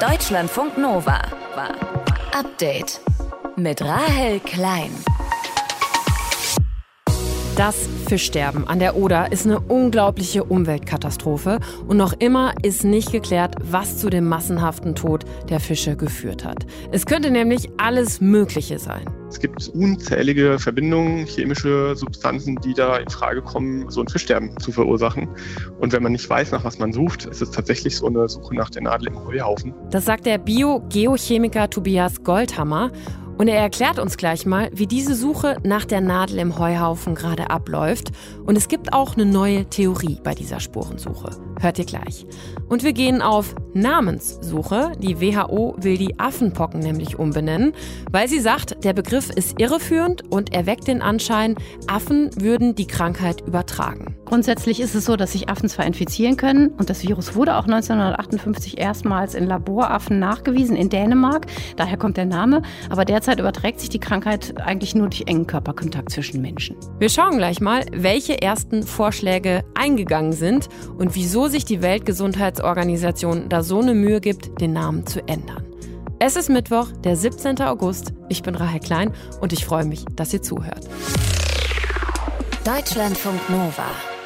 Deutschlandfunk Nova. Update mit Rahel Klein. Das Fischsterben an der Oder ist eine unglaubliche Umweltkatastrophe und noch immer ist nicht geklärt, was zu dem massenhaften Tod der Fische geführt hat. Es könnte nämlich alles Mögliche sein. Es gibt unzählige Verbindungen, chemische Substanzen, die da in Frage kommen, so ein Fischsterben zu verursachen. Und wenn man nicht weiß, nach was man sucht, ist es tatsächlich so eine Suche nach der Nadel im Heuhaufen. Das sagt der Bio-Geochemiker Tobias Goldhammer. Und er erklärt uns gleich mal, wie diese Suche nach der Nadel im Heuhaufen gerade abläuft. Und es gibt auch eine neue Theorie bei dieser Spurensuche. Hört ihr gleich. Und wir gehen auf Namenssuche. Die WHO will die Affenpocken nämlich umbenennen, weil sie sagt, der Begriff ist irreführend und erweckt den Anschein, Affen würden die Krankheit übertragen. Grundsätzlich ist es so, dass sich Affen zwar infizieren können und das Virus wurde auch 1958 erstmals in Laboraffen nachgewiesen in Dänemark. Daher kommt der Name. Aber derzeit überträgt sich die Krankheit eigentlich nur durch engen Körperkontakt zwischen Menschen. Wir schauen gleich mal, welche ersten Vorschläge eingegangen sind und wieso sich die Weltgesundheitsorganisation da so eine Mühe gibt, den Namen zu ändern. Es ist Mittwoch, der 17. August. Ich bin Rahel Klein und ich freue mich, dass ihr zuhört. Deutschlandfunk Nova.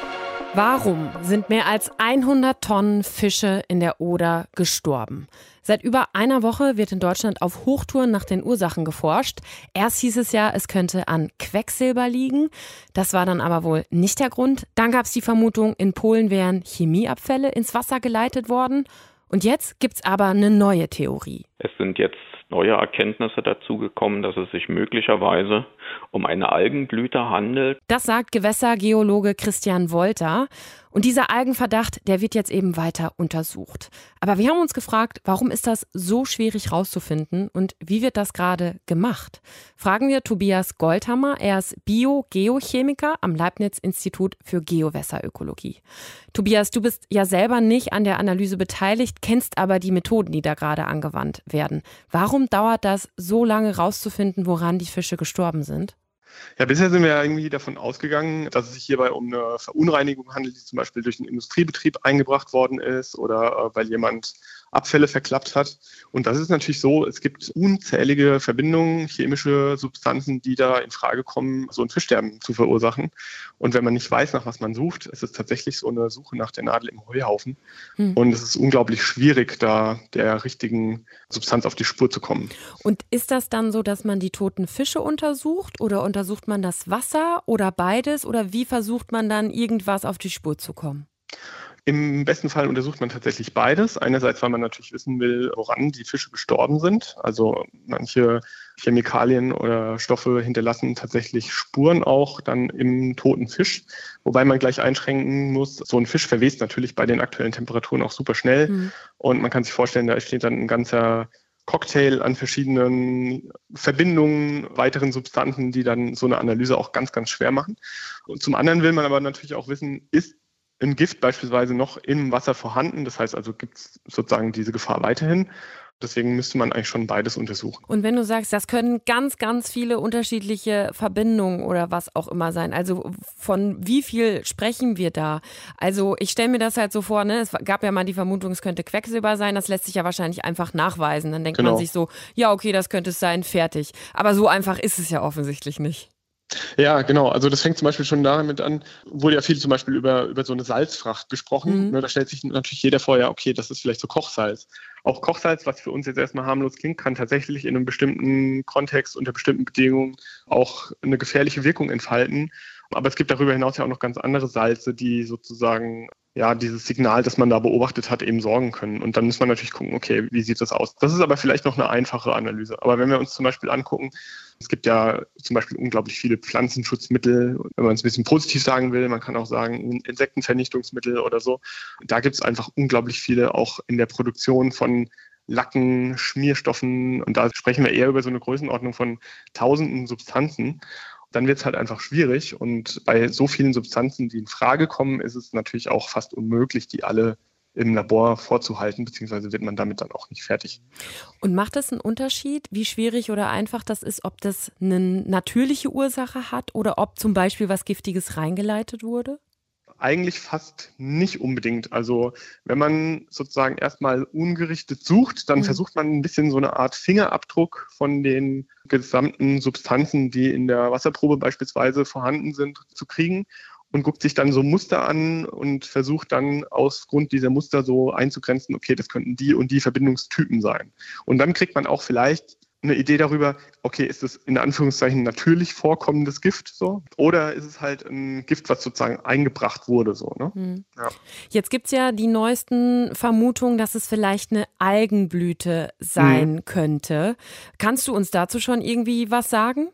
Warum sind mehr als 100 Tonnen Fische in der Oder gestorben? Seit über einer Woche wird in Deutschland auf Hochtouren nach den Ursachen geforscht. Erst hieß es ja, es könnte an Quecksilber liegen. Das war dann aber wohl nicht der Grund. Dann gab es die Vermutung, in Polen wären Chemieabfälle ins Wasser geleitet worden. Und jetzt gibt es aber eine neue Theorie. Es sind jetzt neue Erkenntnisse dazugekommen, dass es sich möglicherweise um eine Algenblüte handelt. Das sagt Gewässergeologe Christian Wolter. Und dieser Algenverdacht, der wird jetzt eben weiter untersucht. Aber wir haben uns gefragt, warum ist das so schwierig rauszufinden und wie wird das gerade gemacht? Fragen wir Tobias Goldhammer. Er ist Bio-Geochemiker am Leibniz-Institut für Geowässerökologie. Tobias, du bist ja selber nicht an der Analyse beteiligt, kennst aber die Methoden, die da gerade angewandt werden. Warum dauert das so lange rauszufinden, woran die Fische gestorben sind? Ja, bisher sind wir irgendwie davon ausgegangen, dass es sich hierbei um eine Verunreinigung handelt, die zum Beispiel durch einen Industriebetrieb eingebracht worden ist oder äh, weil jemand Abfälle verklappt hat. Und das ist natürlich so, es gibt unzählige Verbindungen, chemische Substanzen, die da in Frage kommen, so ein Fischsterben zu verursachen. Und wenn man nicht weiß, nach was man sucht, ist es tatsächlich so eine Suche nach der Nadel im Heuhaufen. Hm. Und es ist unglaublich schwierig, da der richtigen Substanz auf die Spur zu kommen. Und ist das dann so, dass man die toten Fische untersucht oder untersucht man das Wasser oder beides? Oder wie versucht man dann irgendwas auf die Spur zu kommen? Im besten Fall untersucht man tatsächlich beides. Einerseits, weil man natürlich wissen will, woran die Fische gestorben sind. Also manche Chemikalien oder Stoffe hinterlassen tatsächlich Spuren auch dann im toten Fisch. Wobei man gleich einschränken muss, so ein Fisch verwest natürlich bei den aktuellen Temperaturen auch super schnell. Mhm. Und man kann sich vorstellen, da steht dann ein ganzer Cocktail an verschiedenen Verbindungen, weiteren Substanzen, die dann so eine Analyse auch ganz, ganz schwer machen. Und zum anderen will man aber natürlich auch wissen, ist ein Gift beispielsweise noch im Wasser vorhanden. Das heißt also, gibt es sozusagen diese Gefahr weiterhin. Deswegen müsste man eigentlich schon beides untersuchen. Und wenn du sagst, das können ganz, ganz viele unterschiedliche Verbindungen oder was auch immer sein. Also von wie viel sprechen wir da? Also ich stelle mir das halt so vor, ne? es gab ja mal die Vermutung, es könnte Quecksilber sein. Das lässt sich ja wahrscheinlich einfach nachweisen. Dann denkt genau. man sich so, ja, okay, das könnte es sein, fertig. Aber so einfach ist es ja offensichtlich nicht. Ja, genau. Also das fängt zum Beispiel schon damit an, wurde ja viel zum Beispiel über, über so eine Salzfracht gesprochen. Mhm. Ne, da stellt sich natürlich jeder vor, ja, okay, das ist vielleicht so Kochsalz. Auch Kochsalz, was für uns jetzt erstmal harmlos klingt, kann tatsächlich in einem bestimmten Kontext, unter bestimmten Bedingungen auch eine gefährliche Wirkung entfalten. Aber es gibt darüber hinaus ja auch noch ganz andere Salze, die sozusagen ja, dieses Signal, das man da beobachtet hat, eben sorgen können. Und dann muss man natürlich gucken, okay, wie sieht das aus? Das ist aber vielleicht noch eine einfache Analyse. Aber wenn wir uns zum Beispiel angucken, es gibt ja zum Beispiel unglaublich viele Pflanzenschutzmittel, wenn man es ein bisschen positiv sagen will, man kann auch sagen Insektenvernichtungsmittel oder so. Da gibt es einfach unglaublich viele auch in der Produktion von Lacken, Schmierstoffen und da sprechen wir eher über so eine Größenordnung von tausenden Substanzen dann wird es halt einfach schwierig. Und bei so vielen Substanzen, die in Frage kommen, ist es natürlich auch fast unmöglich, die alle im Labor vorzuhalten, beziehungsweise wird man damit dann auch nicht fertig. Und macht das einen Unterschied, wie schwierig oder einfach das ist, ob das eine natürliche Ursache hat oder ob zum Beispiel was Giftiges reingeleitet wurde? Eigentlich fast nicht unbedingt. Also wenn man sozusagen erstmal ungerichtet sucht, dann mhm. versucht man ein bisschen so eine Art Fingerabdruck von den gesamten Substanzen, die in der Wasserprobe beispielsweise vorhanden sind, zu kriegen und guckt sich dann so Muster an und versucht dann aus Grund dieser Muster so einzugrenzen, okay, das könnten die und die Verbindungstypen sein. Und dann kriegt man auch vielleicht eine Idee darüber, okay, ist es in Anführungszeichen natürlich vorkommendes Gift so oder ist es halt ein Gift, was sozusagen eingebracht wurde so. Ne? Hm. Ja. Jetzt gibt es ja die neuesten Vermutungen, dass es vielleicht eine Algenblüte sein hm. könnte. Kannst du uns dazu schon irgendwie was sagen?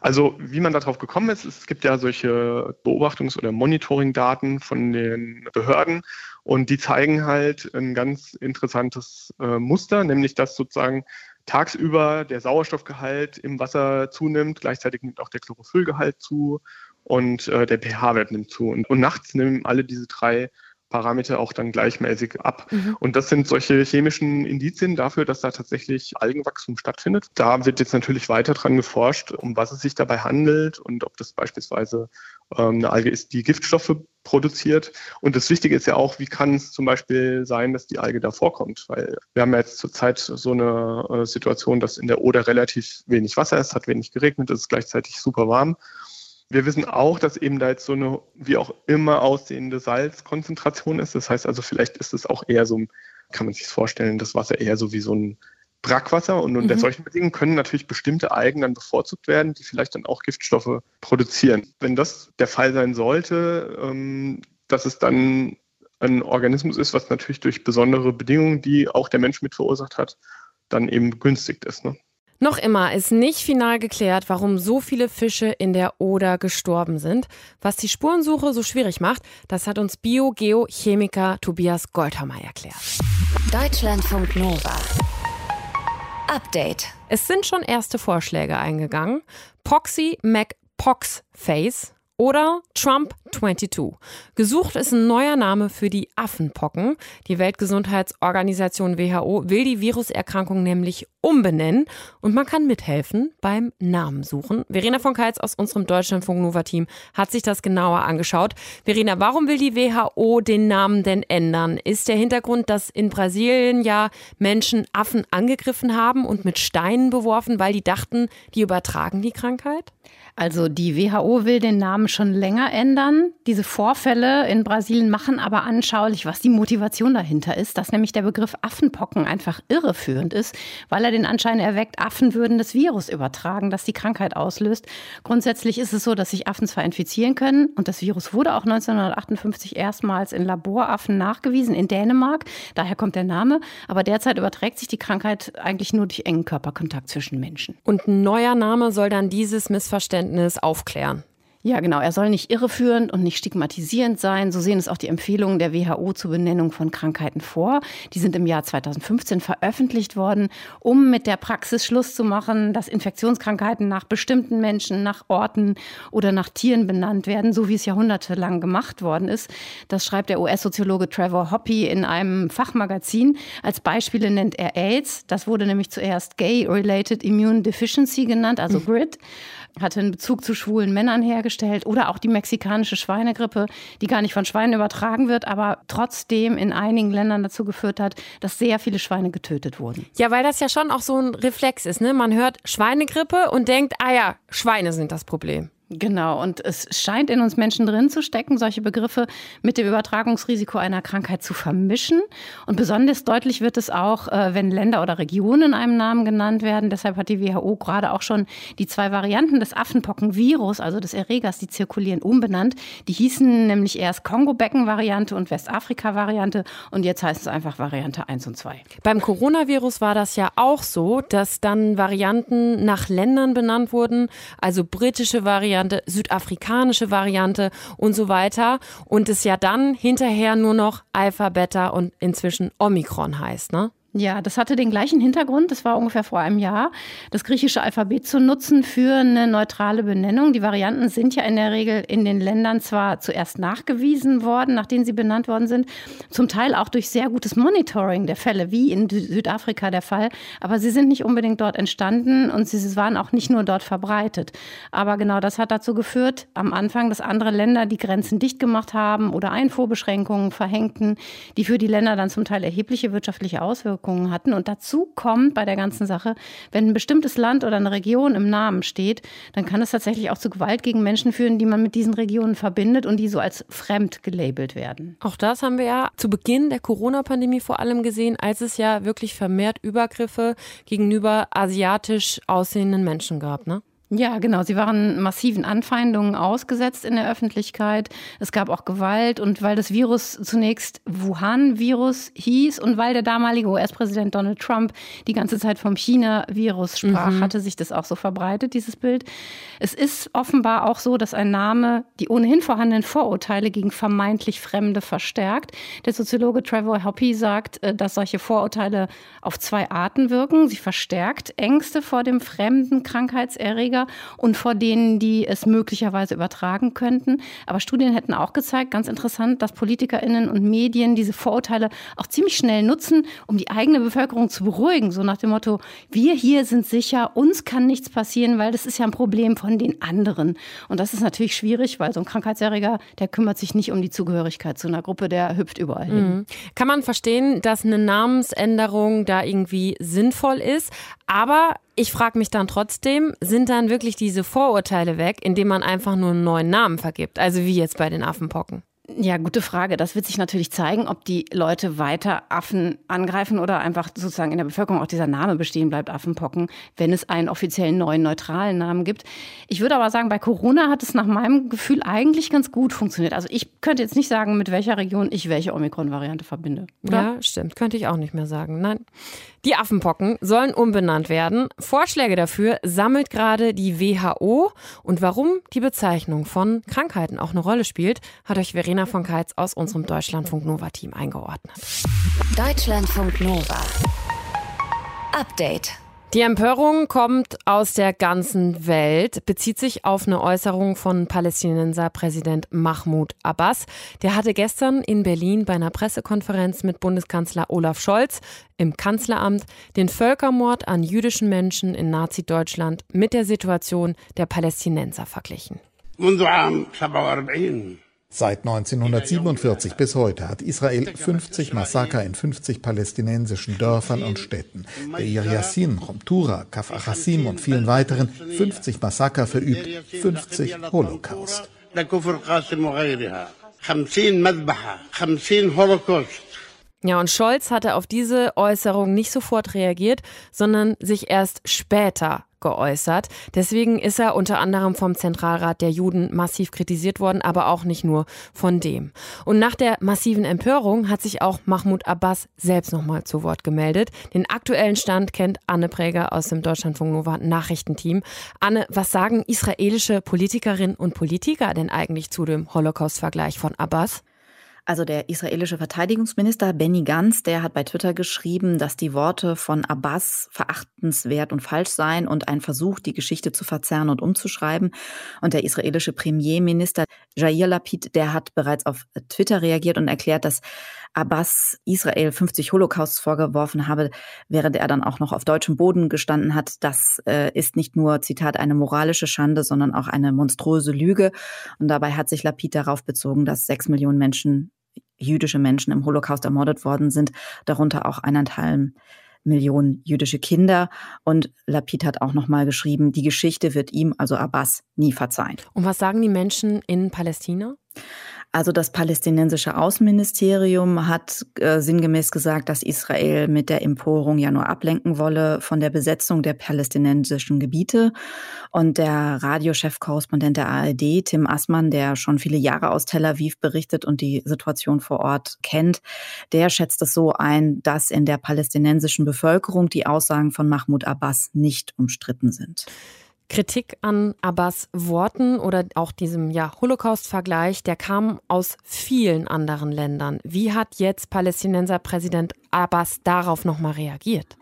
Also wie man darauf gekommen ist, es gibt ja solche Beobachtungs- oder Monitoring-Daten von den Behörden und die zeigen halt ein ganz interessantes äh, Muster, nämlich dass sozusagen tagsüber der Sauerstoffgehalt im Wasser zunimmt, gleichzeitig nimmt auch der Chlorophyllgehalt zu und äh, der pH-Wert nimmt zu. Und, und nachts nehmen alle diese drei Parameter auch dann gleichmäßig ab. Mhm. Und das sind solche chemischen Indizien dafür, dass da tatsächlich Algenwachstum stattfindet. Da wird jetzt natürlich weiter dran geforscht, um was es sich dabei handelt und ob das beispielsweise ähm, eine Alge ist, die Giftstoffe produziert. Und das Wichtige ist ja auch, wie kann es zum Beispiel sein, dass die Alge da vorkommt? Weil wir haben ja jetzt zurzeit so eine äh, Situation, dass in der Oder relativ wenig Wasser ist, hat wenig geregnet, ist gleichzeitig super warm. Wir wissen auch, dass eben da jetzt so eine wie auch immer aussehende Salzkonzentration ist. Das heißt also, vielleicht ist es auch eher so, kann man sich vorstellen, das Wasser eher so wie so ein Brackwasser. Und unter mhm. solchen Bedingungen können natürlich bestimmte Algen dann bevorzugt werden, die vielleicht dann auch Giftstoffe produzieren. Wenn das der Fall sein sollte, ähm, dass es dann ein Organismus ist, was natürlich durch besondere Bedingungen, die auch der Mensch mit verursacht hat, dann eben begünstigt ist. Ne? Noch immer ist nicht final geklärt, warum so viele Fische in der Oder gestorben sind. Was die Spurensuche so schwierig macht, das hat uns Biogeochemiker Tobias Goldhammer erklärt. Deutschlandfunk Nova. Update. Es sind schon erste Vorschläge eingegangen. Poxy McPoxface oder Trump 22. Gesucht ist ein neuer Name für die Affenpocken. Die Weltgesundheitsorganisation WHO will die Viruserkrankung nämlich umbenennen und man kann mithelfen beim Namensuchen. Verena von Keitz aus unserem Deutschlandfunk Nova Team hat sich das genauer angeschaut. Verena, warum will die WHO den Namen denn ändern? Ist der Hintergrund, dass in Brasilien ja Menschen Affen angegriffen haben und mit Steinen beworfen, weil die dachten, die übertragen die Krankheit? Also die WHO will den Namen schon länger ändern. Diese Vorfälle in Brasilien machen aber anschaulich, was die Motivation dahinter ist, dass nämlich der Begriff Affenpocken einfach irreführend ist, weil er den Anschein erweckt, Affen würden das Virus übertragen, das die Krankheit auslöst. Grundsätzlich ist es so, dass sich Affen zwar infizieren können und das Virus wurde auch 1958 erstmals in Laboraffen nachgewiesen in Dänemark. Daher kommt der Name. Aber derzeit überträgt sich die Krankheit eigentlich nur durch engen Körperkontakt zwischen Menschen. Und ein neuer Name soll dann dieses Missverständnis aufklären. Ja, genau. Er soll nicht irreführend und nicht stigmatisierend sein. So sehen es auch die Empfehlungen der WHO zur Benennung von Krankheiten vor. Die sind im Jahr 2015 veröffentlicht worden, um mit der Praxis Schluss zu machen, dass Infektionskrankheiten nach bestimmten Menschen, nach Orten oder nach Tieren benannt werden, so wie es jahrhundertelang gemacht worden ist. Das schreibt der US-Soziologe Trevor Hoppy in einem Fachmagazin. Als Beispiele nennt er AIDS. Das wurde nämlich zuerst Gay-Related Immune Deficiency genannt, also GRID hatte einen Bezug zu schwulen Männern hergestellt oder auch die mexikanische Schweinegrippe, die gar nicht von Schweinen übertragen wird, aber trotzdem in einigen Ländern dazu geführt hat, dass sehr viele Schweine getötet wurden. Ja, weil das ja schon auch so ein Reflex ist. Ne? Man hört Schweinegrippe und denkt, ah ja, Schweine sind das Problem. Genau, und es scheint in uns Menschen drin zu stecken, solche Begriffe mit dem Übertragungsrisiko einer Krankheit zu vermischen. Und besonders deutlich wird es auch, äh, wenn Länder oder Regionen einem Namen genannt werden. Deshalb hat die WHO gerade auch schon die zwei Varianten des Affenpockenvirus, also des Erregers, die zirkulieren, umbenannt. Die hießen nämlich erst Kongo-Becken-Variante und Westafrika-Variante und jetzt heißt es einfach Variante 1 und 2. Beim Coronavirus war das ja auch so, dass dann Varianten nach Ländern benannt wurden, also britische Variante Variante, südafrikanische Variante und so weiter. Und es ja dann hinterher nur noch Alpha, Beta und inzwischen Omikron heißt, ne? Ja, das hatte den gleichen Hintergrund. Das war ungefähr vor einem Jahr, das griechische Alphabet zu nutzen für eine neutrale Benennung. Die Varianten sind ja in der Regel in den Ländern zwar zuerst nachgewiesen worden, nachdem sie benannt worden sind, zum Teil auch durch sehr gutes Monitoring der Fälle, wie in Südafrika der Fall. Aber sie sind nicht unbedingt dort entstanden und sie waren auch nicht nur dort verbreitet. Aber genau das hat dazu geführt, am Anfang, dass andere Länder die Grenzen dicht gemacht haben oder Einfuhrbeschränkungen verhängten, die für die Länder dann zum Teil erhebliche wirtschaftliche Auswirkungen Auswirkungen hatten. Und dazu kommt bei der ganzen Sache, wenn ein bestimmtes Land oder eine Region im Namen steht, dann kann es tatsächlich auch zu Gewalt gegen Menschen führen, die man mit diesen Regionen verbindet und die so als fremd gelabelt werden. Auch das haben wir ja zu Beginn der Corona-Pandemie vor allem gesehen, als es ja wirklich vermehrt Übergriffe gegenüber asiatisch aussehenden Menschen gab. Ne? Ja, genau. Sie waren massiven Anfeindungen ausgesetzt in der Öffentlichkeit. Es gab auch Gewalt und weil das Virus zunächst Wuhan-Virus hieß und weil der damalige US-Präsident Donald Trump die ganze Zeit vom China-Virus sprach, mhm. hatte sich das auch so verbreitet, dieses Bild. Es ist offenbar auch so, dass ein Name die ohnehin vorhandenen Vorurteile gegen vermeintlich Fremde verstärkt. Der Soziologe Trevor Hoppe sagt, äh, dass solche Vorurteile auf zwei Arten wirken. Sie verstärkt Ängste vor dem fremden Krankheitserreger weniger und vor denen, die es möglicherweise übertragen könnten. Aber Studien hätten auch gezeigt, ganz interessant, dass PolitikerInnen und Medien diese Vorurteile auch ziemlich schnell nutzen, um die eigene Bevölkerung zu beruhigen. So nach dem Motto, wir hier sind sicher, uns kann nichts passieren, weil das ist ja ein Problem von den anderen. Und das ist natürlich schwierig, weil so ein Krankheitserreger, der kümmert sich nicht um die Zugehörigkeit zu einer Gruppe, der hüpft überall hin. Mhm. Kann man verstehen, dass eine Namensänderung da irgendwie sinnvoll ist, aber ich frage mich dann trotzdem, sind dann wirklich diese Vorurteile weg, indem man einfach nur einen neuen Namen vergibt? Also wie jetzt bei den Affenpocken. Ja, gute Frage. Das wird sich natürlich zeigen, ob die Leute weiter Affen angreifen oder einfach sozusagen in der Bevölkerung auch dieser Name bestehen bleibt, Affenpocken, wenn es einen offiziellen neuen neutralen Namen gibt. Ich würde aber sagen, bei Corona hat es nach meinem Gefühl eigentlich ganz gut funktioniert. Also ich könnte jetzt nicht sagen, mit welcher Region ich welche Omikron-Variante verbinde. Oder? Ja, stimmt. Könnte ich auch nicht mehr sagen. Nein. Die Affenpocken sollen umbenannt werden. Vorschläge dafür sammelt gerade die WHO. Und warum die Bezeichnung von Krankheiten auch eine Rolle spielt, hat euch Verena von Keitz aus unserem Deutschlandfunk Nova Team eingeordnet. Deutschlandfunk Nova. Update. Die Empörung kommt aus der ganzen Welt, bezieht sich auf eine Äußerung von Palästinenser Präsident Mahmoud Abbas. Der hatte gestern in Berlin bei einer Pressekonferenz mit Bundeskanzler Olaf Scholz im Kanzleramt den Völkermord an jüdischen Menschen in Nazi-Deutschland mit der Situation der Palästinenser verglichen. Seit 1947 bis heute hat Israel 50 Massaker in 50 palästinensischen Dörfern und Städten. Deir Yassin, Romtura, Kaf Achassim und vielen weiteren 50 Massaker verübt, 50 Holocaust. Ja, und Scholz hatte auf diese Äußerung nicht sofort reagiert, sondern sich erst später geäußert. Deswegen ist er unter anderem vom Zentralrat der Juden massiv kritisiert worden, aber auch nicht nur von dem. Und nach der massiven Empörung hat sich auch Mahmoud Abbas selbst nochmal zu Wort gemeldet. Den aktuellen Stand kennt Anne Präger aus dem Deutschlandfunk Nova Nachrichtenteam. Anne, was sagen israelische Politikerinnen und Politiker denn eigentlich zu dem Holocaust-Vergleich von Abbas? Also der israelische Verteidigungsminister Benny Gantz, der hat bei Twitter geschrieben, dass die Worte von Abbas verachtenswert und falsch seien und ein Versuch, die Geschichte zu verzerren und umzuschreiben. Und der israelische Premierminister Jair Lapid, der hat bereits auf Twitter reagiert und erklärt, dass Abbas Israel 50 Holocausts vorgeworfen habe, während er dann auch noch auf deutschem Boden gestanden hat. Das äh, ist nicht nur, Zitat, eine moralische Schande, sondern auch eine monströse Lüge. Und dabei hat sich Lapid darauf bezogen, dass sechs Millionen Menschen, jüdische Menschen im Holocaust ermordet worden sind, darunter auch eineinhalb Millionen jüdische Kinder. Und Lapid hat auch nochmal geschrieben, die Geschichte wird ihm, also Abbas, nie verzeihen. Und was sagen die Menschen in Palästina? Also das palästinensische Außenministerium hat äh, sinngemäß gesagt, dass Israel mit der Emporung ja nur ablenken wolle von der Besetzung der palästinensischen Gebiete. Und der Radiochefkorrespondent der ARD, Tim Assmann, der schon viele Jahre aus Tel Aviv berichtet und die Situation vor Ort kennt, der schätzt es so ein, dass in der palästinensischen Bevölkerung die Aussagen von Mahmoud Abbas nicht umstritten sind. Kritik an Abbas Worten oder auch diesem ja, Holocaust-Vergleich, der kam aus vielen anderen Ländern. Wie hat jetzt Palästinenser Präsident Abbas darauf nochmal reagiert?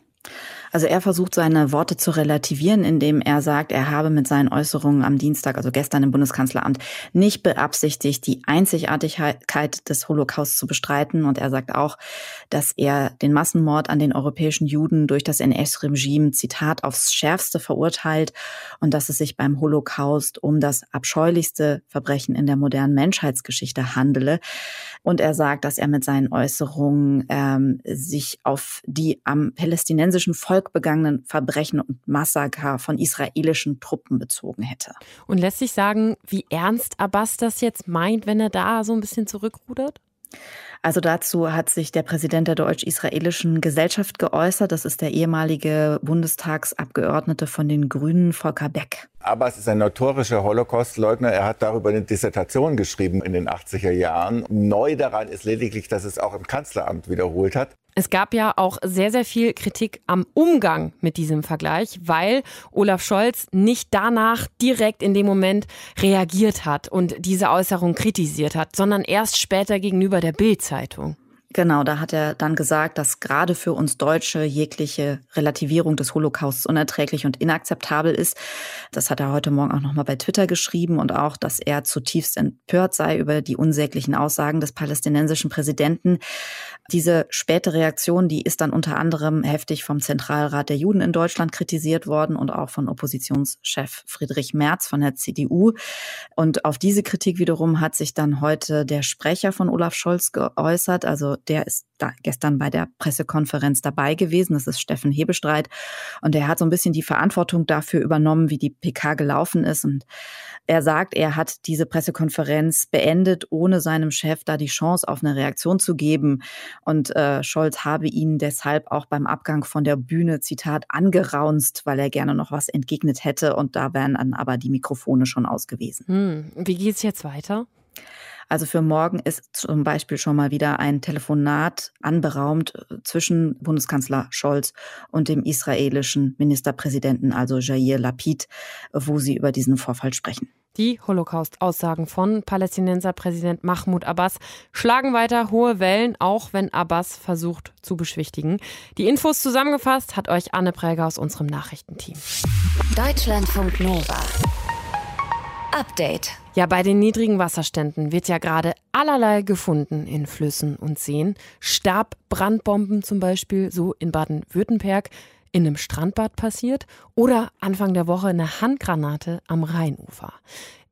Also er versucht seine Worte zu relativieren, indem er sagt, er habe mit seinen Äußerungen am Dienstag, also gestern im Bundeskanzleramt, nicht beabsichtigt, die Einzigartigkeit des Holocaust zu bestreiten. Und er sagt auch, dass er den Massenmord an den europäischen Juden durch das NS-Regime, Zitat, aufs Schärfste verurteilt und dass es sich beim Holocaust um das abscheulichste Verbrechen in der modernen Menschheitsgeschichte handele. Und er sagt, dass er mit seinen Äußerungen ähm, sich auf die am palästinensischen Volk begangenen Verbrechen und Massaker von israelischen Truppen bezogen hätte. Und lässt sich sagen, wie ernst Abbas das jetzt meint, wenn er da so ein bisschen zurückrudert? Also dazu hat sich der Präsident der deutsch-israelischen Gesellschaft geäußert. Das ist der ehemalige Bundestagsabgeordnete von den Grünen, Volker Beck. Abbas ist ein notorischer Holocaustleugner. Er hat darüber eine Dissertation geschrieben in den 80er Jahren. Neu daran ist lediglich, dass es auch im Kanzleramt wiederholt hat. Es gab ja auch sehr, sehr viel Kritik am Umgang mit diesem Vergleich, weil Olaf Scholz nicht danach direkt in dem Moment reagiert hat und diese Äußerung kritisiert hat, sondern erst später gegenüber der Bild-Zeitung. Genau, da hat er dann gesagt, dass gerade für uns Deutsche jegliche Relativierung des Holocausts unerträglich und inakzeptabel ist. Das hat er heute Morgen auch nochmal bei Twitter geschrieben und auch, dass er zutiefst empört sei über die unsäglichen Aussagen des palästinensischen Präsidenten. Diese späte Reaktion, die ist dann unter anderem heftig vom Zentralrat der Juden in Deutschland kritisiert worden und auch von Oppositionschef Friedrich Merz von der CDU. Und auf diese Kritik wiederum hat sich dann heute der Sprecher von Olaf Scholz geäußert. Also der ist da gestern bei der Pressekonferenz dabei gewesen. Das ist Steffen Hebestreit. Und er hat so ein bisschen die Verantwortung dafür übernommen, wie die PK gelaufen ist. Und er sagt, er hat diese Pressekonferenz beendet, ohne seinem Chef da die Chance auf eine Reaktion zu geben. Und äh, Scholz habe ihn deshalb auch beim Abgang von der Bühne, Zitat, angeraunzt, weil er gerne noch was entgegnet hätte. Und da wären dann aber die Mikrofone schon ausgewiesen. Hm. Wie geht's jetzt weiter? Also für morgen ist zum Beispiel schon mal wieder ein Telefonat anberaumt äh, zwischen Bundeskanzler Scholz und dem israelischen Ministerpräsidenten, also Jair Lapid, wo sie über diesen Vorfall sprechen. Die Holocaust-Aussagen von Palästinenser-Präsident Mahmoud Abbas schlagen weiter hohe Wellen, auch wenn Abbas versucht zu beschwichtigen. Die Infos zusammengefasst hat euch Anne Präger aus unserem Nachrichtenteam. Deutschlandfunk Nova. Update. Ja, bei den niedrigen Wasserständen wird ja gerade allerlei gefunden in Flüssen und Seen. Stabbrandbomben zum Beispiel, so in Baden-Württemberg in einem Strandbad passiert oder Anfang der Woche eine Handgranate am Rheinufer.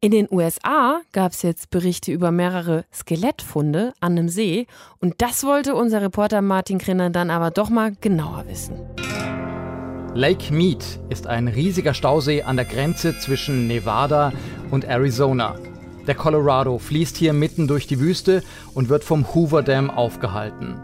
In den USA gab es jetzt Berichte über mehrere Skelettfunde an einem See und das wollte unser Reporter Martin Krenner dann aber doch mal genauer wissen. Lake Mead ist ein riesiger Stausee an der Grenze zwischen Nevada und Arizona. Der Colorado fließt hier mitten durch die Wüste und wird vom Hoover Dam aufgehalten.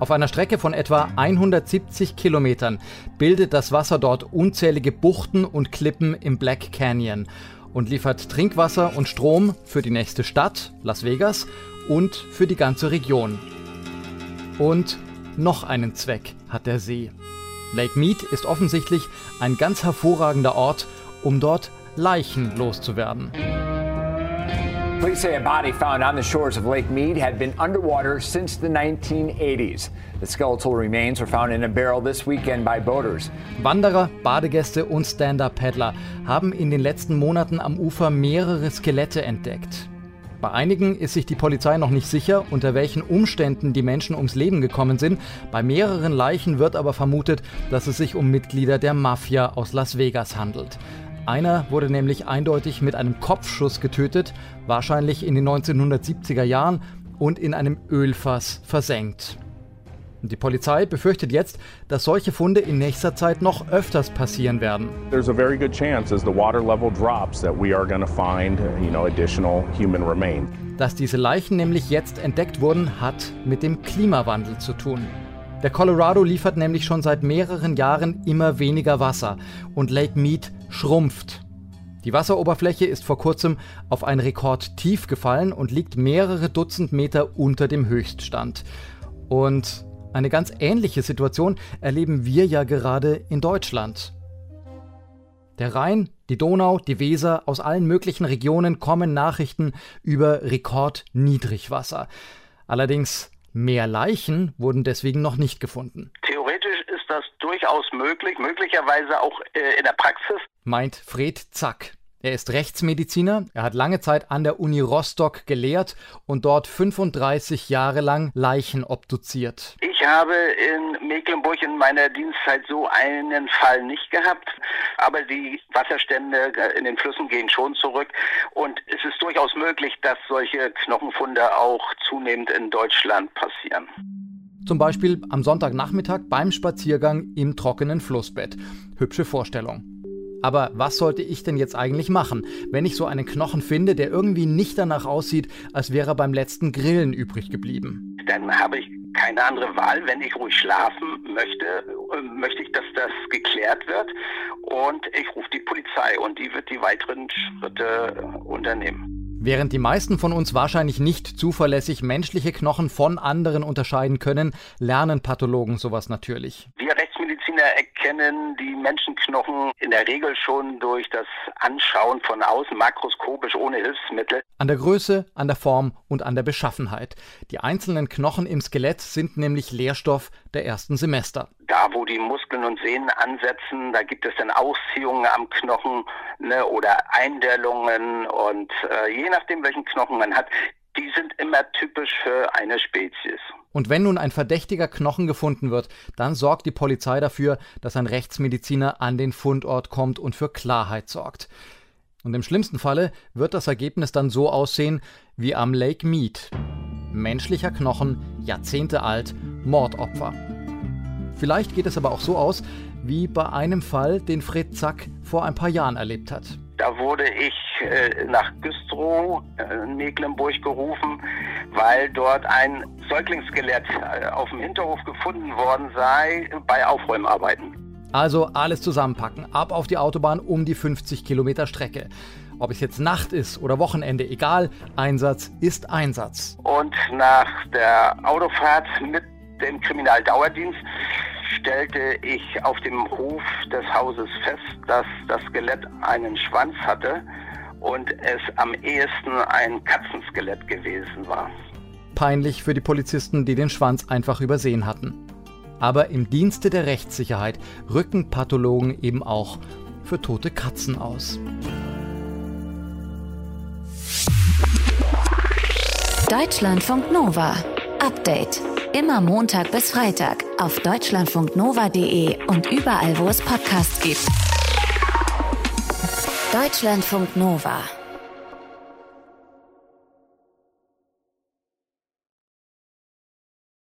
Auf einer Strecke von etwa 170 Kilometern bildet das Wasser dort unzählige Buchten und Klippen im Black Canyon und liefert Trinkwasser und Strom für die nächste Stadt, Las Vegas, und für die ganze Region. Und noch einen Zweck hat der See. Lake Mead ist offensichtlich ein ganz hervorragender Ort, um dort Leichen loszuwerden. Police say a body found on the shores of Lake Mead had been underwater since the 1980s. The skeletal remains were found in a barrel this weekend by boaters. Wanderer, Badegäste und Stand-Up-Paddler haben in den letzten Monaten am Ufer mehrere Skelette entdeckt. Bei einigen ist sich die Polizei noch nicht sicher, unter welchen Umständen die Menschen ums Leben gekommen sind. Bei mehreren Leichen wird aber vermutet, dass es sich um Mitglieder der Mafia aus Las Vegas handelt. Einer wurde nämlich eindeutig mit einem Kopfschuss getötet, wahrscheinlich in den 1970er Jahren und in einem Ölfass versenkt. Die Polizei befürchtet jetzt, dass solche Funde in nächster Zeit noch öfters passieren werden. There's a very good chance as the water level drops that we are going to find, you know, additional human remains. Dass diese Leichen nämlich jetzt entdeckt wurden, hat mit dem Klimawandel zu tun. Der Colorado liefert nämlich schon seit mehreren Jahren immer weniger Wasser und Lake Mead schrumpft. Die Wasseroberfläche ist vor kurzem auf ein Rekordtief gefallen und liegt mehrere Dutzend Meter unter dem Höchststand. Und eine ganz ähnliche Situation erleben wir ja gerade in Deutschland. Der Rhein, die Donau, die Weser, aus allen möglichen Regionen kommen Nachrichten über Rekordniedrigwasser. Allerdings mehr Leichen wurden deswegen noch nicht gefunden. Theoretisch ist das durchaus möglich, möglicherweise auch äh, in der Praxis. Meint Fred Zack. Er ist Rechtsmediziner, er hat lange Zeit an der Uni Rostock gelehrt und dort 35 Jahre lang Leichen obduziert. Ich habe in Mecklenburg in meiner Dienstzeit so einen Fall nicht gehabt, aber die Wasserstände in den Flüssen gehen schon zurück und es ist durchaus möglich, dass solche Knochenfunde auch zunehmend in Deutschland passieren. Zum Beispiel am Sonntagnachmittag beim Spaziergang im trockenen Flussbett. Hübsche Vorstellung. Aber was sollte ich denn jetzt eigentlich machen, wenn ich so einen Knochen finde, der irgendwie nicht danach aussieht, als wäre er beim letzten Grillen übrig geblieben? Dann habe ich keine andere Wahl. Wenn ich ruhig schlafen möchte, äh, möchte ich, dass das geklärt wird. Und ich rufe die Polizei und die wird die weiteren Schritte unternehmen. Während die meisten von uns wahrscheinlich nicht zuverlässig menschliche Knochen von anderen unterscheiden können, lernen Pathologen sowas natürlich. Wir Rechtsmediziner erkennen die Menschenknochen in der Regel schon durch das Anschauen von außen, makroskopisch ohne Hilfsmittel. An der Größe, an der Form und an der Beschaffenheit. Die einzelnen Knochen im Skelett sind nämlich Lehrstoff der ersten Semester. Da, wo die Muskeln und Sehnen ansetzen, da gibt es dann Ausziehungen am Knochen ne, oder Eindellungen und äh, je nachdem, welchen Knochen man hat, die sind immer typisch für eine Spezies. Und wenn nun ein verdächtiger Knochen gefunden wird, dann sorgt die Polizei dafür, dass ein Rechtsmediziner an den Fundort kommt und für Klarheit sorgt. Und im schlimmsten Falle wird das Ergebnis dann so aussehen wie am Lake Mead. Menschlicher Knochen, Jahrzehnte alt, Mordopfer. Vielleicht geht es aber auch so aus, wie bei einem Fall, den Fred Zack vor ein paar Jahren erlebt hat. Da wurde ich äh, nach Güstrow äh, in Mecklenburg gerufen, weil dort ein Säuglingsskelett äh, auf dem Hinterhof gefunden worden sei bei Aufräumarbeiten. Also alles zusammenpacken, ab auf die Autobahn um die 50 Kilometer Strecke. Ob es jetzt Nacht ist oder Wochenende, egal, Einsatz ist Einsatz. Und nach der Autofahrt mit dem Kriminaldauerdienst stellte ich auf dem Hof des Hauses fest, dass das Skelett einen Schwanz hatte und es am ehesten ein Katzenskelett gewesen war. Peinlich für die Polizisten, die den Schwanz einfach übersehen hatten. Aber im Dienste der Rechtssicherheit rücken Pathologen eben auch für tote Katzen aus. Deutschlandfunk Nova. Update. Immer Montag bis Freitag auf deutschlandfunknova.de und überall, wo es Podcasts gibt. Deutschlandfunk Nova.